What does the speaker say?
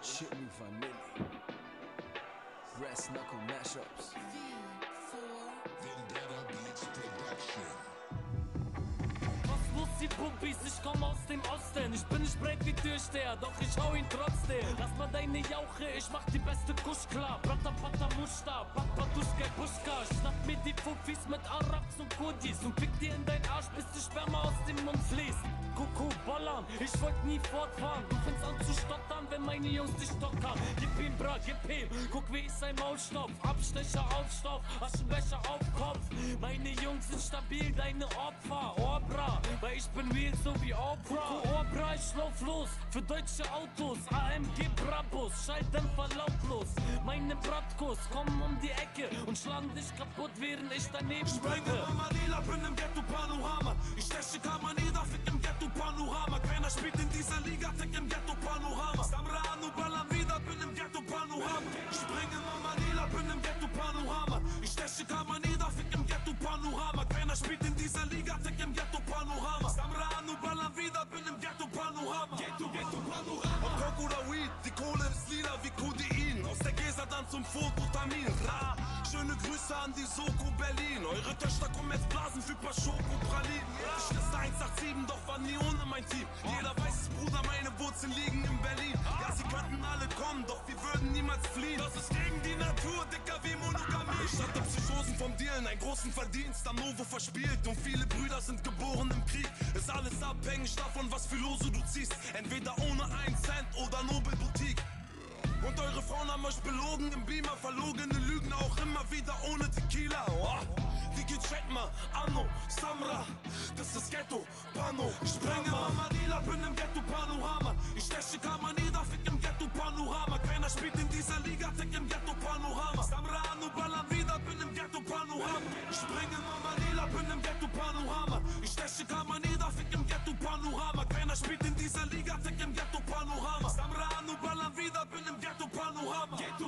Me Vanilli. Brass Knuckle Mashups. Puppis? Ich komm aus dem Osten. Ich bin nicht breit wie Türsteher, doch ich hau ihn trotzdem. Lass mal deine Jauche, ich mach die beste Kusch klar. Brata Pata Musta, Papa Duske Buschka. Schnapp mir die Puppis mit Arabs und Kurdis und pick dir in dein Arsch, bis die Sperma aus dem Mund fließt. Kuckuck, ballern, ich wollt nie fortfahren. Du fängst an zu stottern, wenn meine Jungs dich stockern. Gib ihm, bra, gib ihm. Guck, wie ich sein Maul stopf. Abstecher auf Stoff, Aschenbecher auf Kopf. Meine Jungs sind stabil, deine Opfer. Obra, weil ich bin real so wie Oprah. Obra, ich lauf los für deutsche Autos. AMG Brabus, Schalldämpfer lautlos. Meine Bratkus kommen um die Ecke und schlagen dich kaputt, während ich daneben Sprenge springe. Manila, bin im Ghetto Panorama. Ich steche Kamanida, fick im Ghetto Panorama. Keiner spielt in dieser Liga, fick im Ghetto Panorama. Samra Anu wieder, bin im Ghetto Panorama. Sprenge dieser Liga, fick im Ghetto Panorama. Samra Anu ballern wieder, bin im Ghetto Panorama. Ghetto, Ghetto Panorama. Ob Coke oder Weed, die Kohle ist lila wie Codein. Aus der Gesa dann zum Fototamin. Ra, schöne Grüße an die Soko Berlin. Eure Töchter kommen jetzt blasen für paar Schokopralinen. Ich liste 187, doch war nie ohne mein Team. Jeder weiß es, Bruder, meine Wurzeln liegen in Berlin. Ja, sie könnten alle kommen, doch wir würden niemals fliehen. Das ist gegen die Natur, dicker wie Monogamie. Vom Dealen, einen großen Verdienst am Novo verspielt. Und viele Brüder sind geboren im Krieg. Ist alles abhängig davon, was für Lose du ziehst. Entweder ohne einen Cent oder Nobelboutique. Und eure Frauen haben euch belogen im Beamer, verlogene Lügen auch immer wieder ohne Tequila. Oh. Digi, check mal, Anno, Samra, das ist Ghetto, Pano. Ich sprenge Manila, bin im Ghetto Panorama. Ich steche Kamanida, fick im Panorama. Ich steche Kamanida, fick im Ghetto Panorama. Keiner spielt in dieser Liga, fick im Ghetto Panorama. Samra, Anno, ballern wieder, bin im Ghetto Panorama. Ghetto